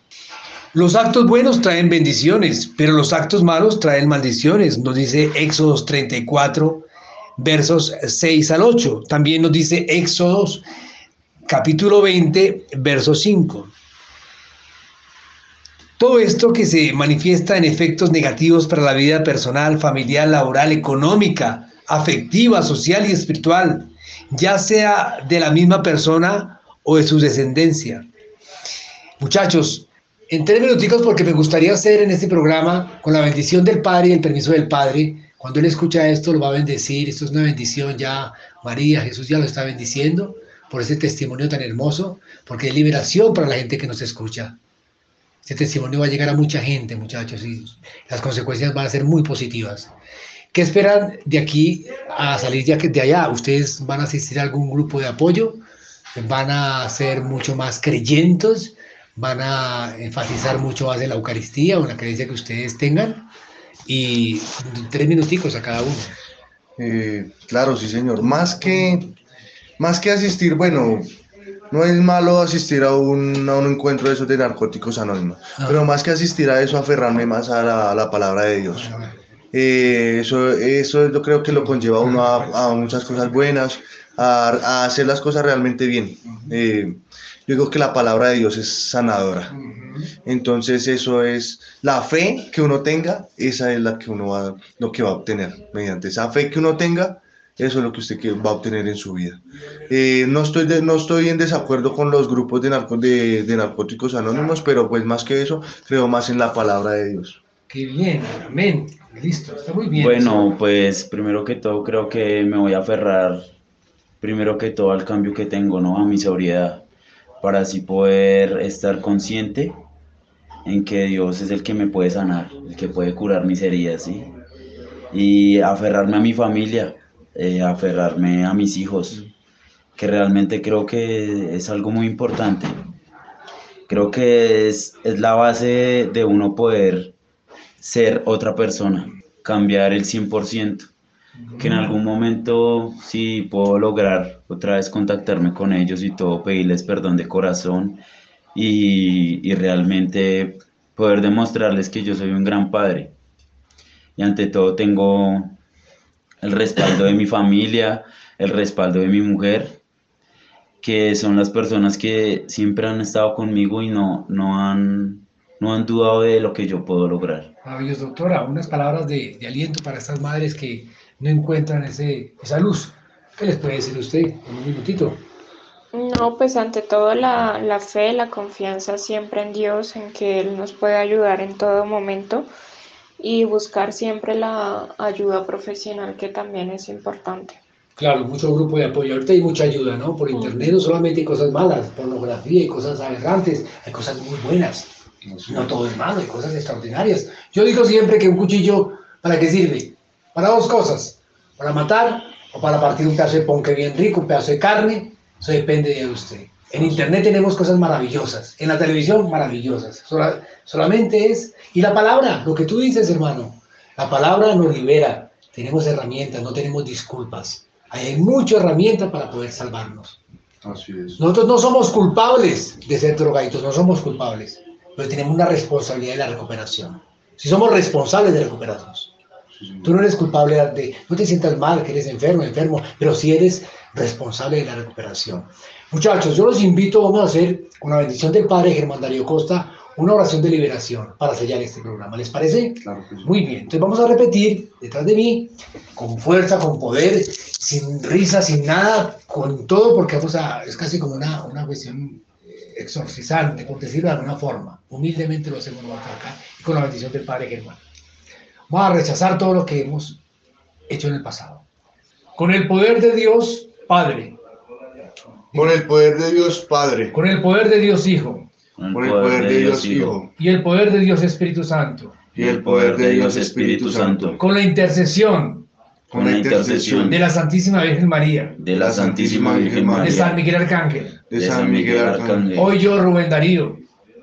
Los actos buenos traen bendiciones, pero los actos malos traen maldiciones, nos dice Éxodo 34, versos 6 al 8. También nos dice Éxodo capítulo 20, verso 5. Todo esto que se manifiesta en efectos negativos para la vida personal, familiar, laboral, económica, afectiva, social y espiritual, ya sea de la misma persona o de su descendencia. Muchachos, en tres minuticos porque me gustaría hacer en este programa, con la bendición del Padre y el permiso del Padre, cuando Él escucha esto lo va a bendecir, esto es una bendición ya, María, Jesús ya lo está bendiciendo por ese testimonio tan hermoso, porque es liberación para la gente que nos escucha. Este testimonio va a llegar a mucha gente, muchachos, y las consecuencias van a ser muy positivas. ¿Qué esperan de aquí a salir de allá? ¿Ustedes van a asistir a algún grupo de apoyo? ¿Van a ser mucho más creyentes? ¿Van a enfatizar mucho más en la Eucaristía o en la creencia que ustedes tengan? Y tres minuticos a cada uno. Eh, claro, sí, señor. Más que, más que asistir, bueno, no es malo asistir a un, a un encuentro de esos de narcóticos anónimos, Ah. pero más que asistir a eso, aferrarme más a la, a la palabra de Dios. Eh, eso, eso yo creo que lo conlleva a uno a, a muchas cosas buenas, a, a hacer las cosas realmente bien. Eh, yo digo que la palabra de Dios es sanadora. Entonces eso es la fe que uno tenga, esa es la que uno va, lo que va a obtener. Mediante esa fe que uno tenga, eso es lo que usted va a obtener en su vida. Eh, no, estoy de- no estoy en desacuerdo con los grupos de, narco- de, de narcóticos anónimos, pero pues más que eso, creo más en la palabra de Dios. Qué bien, amén. Listo, está muy bien. Bueno, pues primero que todo creo que me voy a aferrar, primero que todo al cambio que tengo, ¿no? A mi sobriedad, para así poder estar consciente en que Dios es el que me puede sanar, el que puede curar mis heridas, ¿sí? Y aferrarme a mi familia, eh, aferrarme a mis hijos, que realmente creo que es algo muy importante. Creo que es, es la base de uno poder ser otra persona, cambiar el 100%, que en algún momento sí puedo lograr otra vez contactarme con ellos y todo, pedirles perdón de corazón y, y realmente poder demostrarles que yo soy un gran padre. Y ante todo tengo el respaldo de mi familia, el respaldo de mi mujer, que son las personas que siempre han estado conmigo y no, no, han, no han dudado de lo que yo puedo lograr. Maravilloso, doctora. Unas palabras de, de aliento para estas madres que no encuentran ese, esa luz. ¿Qué les puede decir usted en un minutito? No, pues ante todo la, la fe, la confianza siempre en Dios, en que Él nos puede ayudar en todo momento y buscar siempre la ayuda profesional que también es importante. Claro, mucho grupo de apoyo. Ahorita hay mucha ayuda, ¿no? Por internet no solamente hay cosas malas, pornografía y cosas aberrantes, hay cosas muy buenas. No todo es malo, hay cosas extraordinarias. Yo digo siempre que un cuchillo, ¿para qué sirve? Para dos cosas, para matar o para partir un pedazo de ponque bien rico, un pedazo de carne, eso depende de usted. En internet tenemos cosas maravillosas, en la televisión maravillosas. Sola- solamente es, y la palabra, lo que tú dices, hermano, la palabra nos libera. Tenemos herramientas, no tenemos disculpas. Hay muchas herramientas para poder salvarnos. Así es. Nosotros no somos culpables de ser drogaditos, no somos culpables, pero tenemos una responsabilidad de la recuperación. Si somos responsables de recuperarnos. Tú no eres culpable de, no te sientas mal que eres enfermo, enfermo, pero sí eres responsable de la recuperación. Muchachos, yo los invito, vamos a hacer, con la bendición del Padre Germán Darío Costa, una oración de liberación para sellar este programa. ¿Les parece? Claro que sí. Muy bien, entonces vamos a repetir detrás de mí, con fuerza, con poder, sin risa, sin nada, con todo, porque vamos a, es casi como una, una cuestión eh, exorcizante, por decirlo de alguna forma. Humildemente lo hacemos nosotros acá, y con la bendición del Padre Germán. Vamos a rechazar todo lo que hemos hecho en el pasado. Con el poder de Dios Padre, Con el poder de Dios Padre, con el poder de Dios Hijo, con el poder de Dios Hijo. Y el poder de Dios Espíritu Santo, y el poder de Dios Espíritu Santo, con la intercesión. Con la intercesión. de la Santísima Virgen María, de la Santísima Virgen de San María, Miguel Arcángel, de San Miguel Arcángel. hoy yo, Rubén Darío,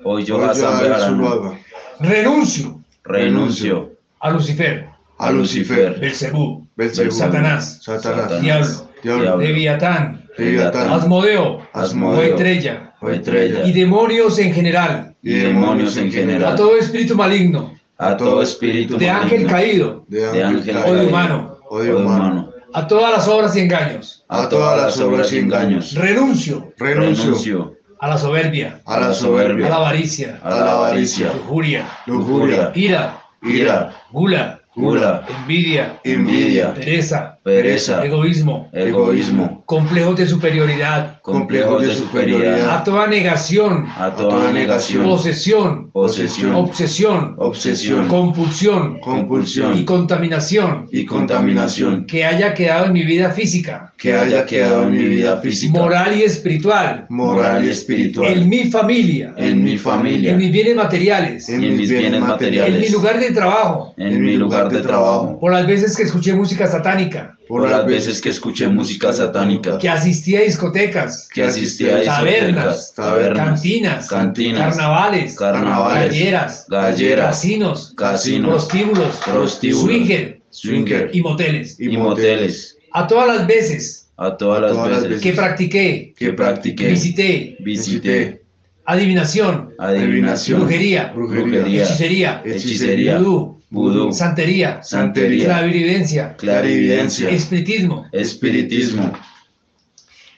Hoy yo, Hoy yo, renuncio. Renuncio a Lucifer, a Lucifer, Belcebú, Belcebú, Satanás, Satanás, Satanás, Diablo, Diablo, Leviatán, Leviatán, Asmodeo, Asmodeo, Estrella. Estrella, y demonios en general, y demonios en a general, todo espíritu maligno, a todo espíritu de ángel maligno, caído, de ángel o de caído, humano, o de o de humano, humano, a todas las obras y engaños. a todas las obras y engaños, Renuncio. Renuncio. Renuncio. A la soberbia, a la a soberbia, la avaricia, a la avaricia, lujuria, lujuria, ira, ira, gula, gula, envidia, envidia, pereza, pereza, egoísmo, egoísmo, complejos de superioridad, complejos de a superioridad, toda negación, a toda negación, posesión, posesión, obsesión, obsesión, compulsión. Y compulsión contaminación. Y contaminación. Que haya quedado en mi vida física, que haya quedado en mi vida física, moral y espiritual, moral y en espiritual, mi familia, en mi familia, en mis bienes materiales, en mis bienes en mi materiales, lugar de trabajo, en mi lugar de trabajo, por las veces que escuché música satánica, por las veces que escuché música satánica, que asistí a discotecas, que asistí a discotecas, tabernas, cantinas, cantinas, carnavales, carnavales, galleras, galleras, casinos, casinos, prostíbulos, prostíbulos, swinger. Swinger. Y moteles. y moteles, A todas las veces a todas las todas las veces que practiqué, que practiqué, visité, visité, adivinación, adivinación, brujería, brujería, hechicería, hechicería, vudú, vudú, santería, santería, clarividencia, clarividencia, espiritismo. espiritismo,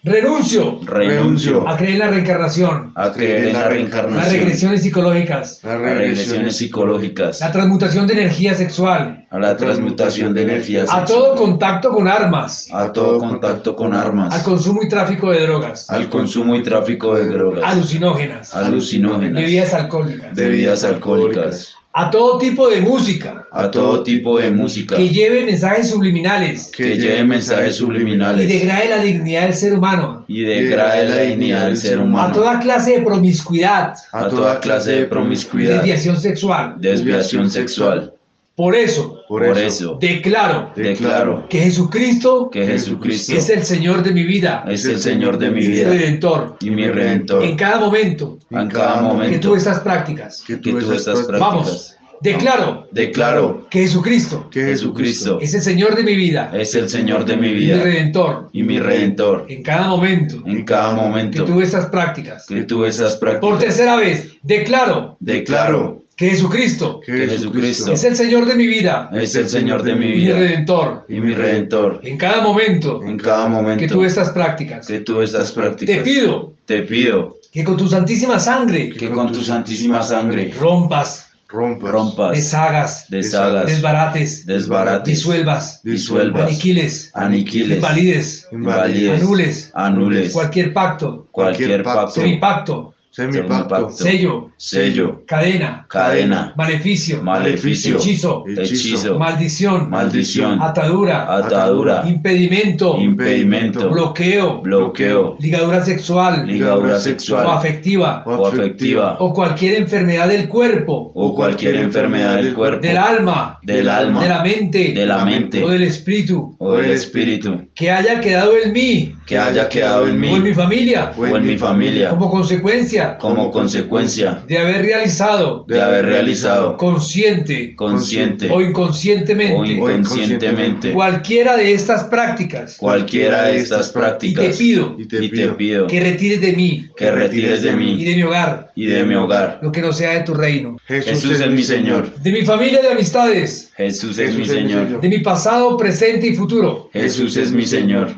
Renuncio. Renuncio. A creer en la reencarnación, a creer en la las reencarnación, regresiones psicológicas, las regresiones psicológicas, la transmutación de energía sexual, a la transmutación de energías, a todo contacto con armas, a todo contacto con al armas, consumo y tráfico de drogas, al consumo y tráfico de drogas, alucinógenas, alucinógenas, bebidas alcohólicas, bebidas alcohólicas, a todo tipo de música. A todo tipo de música. Que lleve mensajes subliminales. Que lleve mensajes y subliminales degrade la dignidad del ser humano, y degrade la dignidad del ser a humano, toda clase de promiscuidad, a toda clase de promiscuidad, desviación sexual. desviación sexual. Por eso, Por eso declaro declaro que Jesucristo que Jesucristo es el Señor de mi vida, es el Señor de mi mi vida redentor. y mi redentor. En cada momento En cada que momento tuve estas prácticas, que que tú estas prácticas, vamos, declaro declaro que Jesucristo que Jesucristo es el Señor de mi vida es el Señor de mi y mi vida redentor. y mi redentor. En cada momento En cada que momento tuve estas prácticas. que tuve esas Por prácticas, tercera vez, declaro declaro que Jesucristo. Que Jesucristo. Es el Señor de mi vida. Es el Señor de mi y mi vida. Redentor. y mi redentor. En cada momento En cada que momento tuve estas prácticas, que tuve estas te prácticas, pido te pido que con tu santísima sangre que con tu santísima sangre rompas, rompas, rompas, deshagas, deshagas, desbarates, desbarates, disuelvas, disuelvas, aniquiles, aniquiles, invalides, invalides, anules, anules, cualquier pacto, cualquier pacto, semipacto, semipacto, pacto, sello, sello, cadena, cadena, maleficio, maleficio, hechizo, hechizo, maldición, maldición, atadura, atadura, impedimento, impedimento, bloqueo, bloqueo, ligadura sexual. Ligadura o sexual afectiva. O afectiva. O cualquier enfermedad del cuerpo, o cualquier enfermedad del cuerpo, del alma, del alma, de la mente. De la mente. O del espíritu. O del espíritu. Que haya quedado en mí. Que haya quedado en o en mi mí familia. O en mi familia. Como consecuencia como consecuencia. de haber realizado de haber realizado. consciente consciente. o o inconscientemente. inconscientemente cualquiera de estas prácticas. Cualquiera de estas y te prácticas. pido y te y te pido que retires de mí que retires de y mí de mi hogar. Y de mi hogar. lo que no sea de tu reino, Jesús es mi Señor, de mi familia de amistades, Jesús es mi Señor, de mi pasado, presente y futuro, Jesús es mi Señor,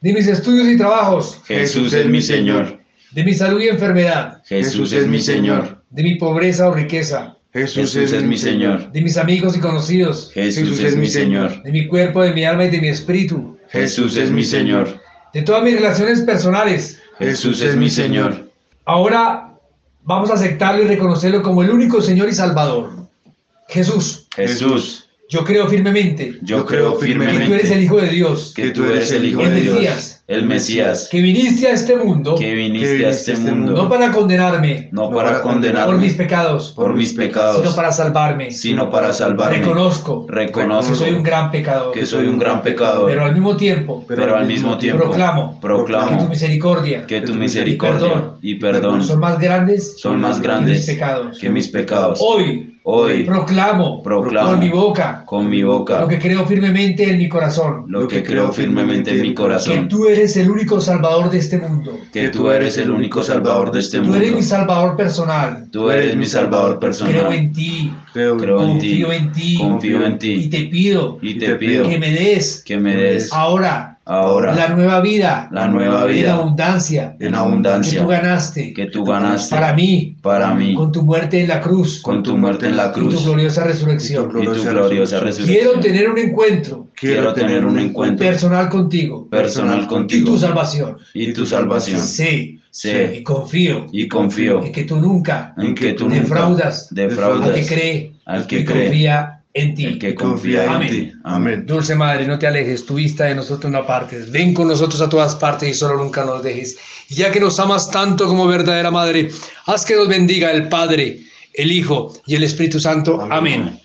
de mis estudios y trabajos, Jesús es mi Señor, de mi salud y enfermedad, Jesús es mi Señor, de mi pobreza o riqueza, Jesús es mi Señor. de mis amigos y conocidos, Jesús es mi Señor. de mi cuerpo, de mi alma y de mi espíritu, Jesús es mi Señor. de todas mis relaciones personales. Jesús es mi Señor. Ahora vamos a aceptarlo y reconocerlo como el único Señor y Salvador. Jesús, Jesús, yo creo firmemente yo creo que tú eres el firmemente Hijo de Dios, que tú eres el Hijo el de Dios, el Mesías, que viniste a este mundo. Que viniste a este no mundo. para condenarme. No no para para por mis condenarme pecados, por mis sino pecados, para salvarme. sino para salvarme. Reconozco que Reconozco soy un gran pecador, que soy un gran pecador, pero al mismo tiempo pero al mismo tiempo proclamo que tu proclamo misericordia que tu misericordia y perdón son más grandes son más que mis grandes pecados. que mis pecados. Hoy Hoy proclamo, Proclamo con mi boca con mi boca lo que creo firmemente en mi corazón, lo que creo firmemente en mi que corazón, tú eres el único salvador de este mundo. que tú eres el único salvador de este Tú eres mi mundo. salvador personal. Tú eres mi salvador Creo personal. en ti, Creo, Creo en ti, confío en ti confío en y ti te pido y te pido que me des que me des ahora ahora la nueva vida la nueva en vida abundancia en que abundancia tú ganaste que tú ganaste para mí para mí con tu muerte en la cruz con tu muerte en la y tu cruz gloriosa resurrección. y tu gloriosa Quiero resurrección. tener un encuentro Quiero tener un encuentro personal contigo personal y contigo tu salvación. y tu salvación. Sé Sé y confío y confío en que tú nunca en que tú nunca defraudas al que defraudas cree al y que cree, confía en ti. el que confía en Amén. ti. Amén. Dulce Madre, no te alejes, tu vista de nosotros no apartes. Ven con nosotros a todas partes y solo nunca nos dejes. Y ya que nos amas tanto como verdadera Madre, haz que nos bendiga el Padre, el Hijo y el Espíritu Santo. Amén.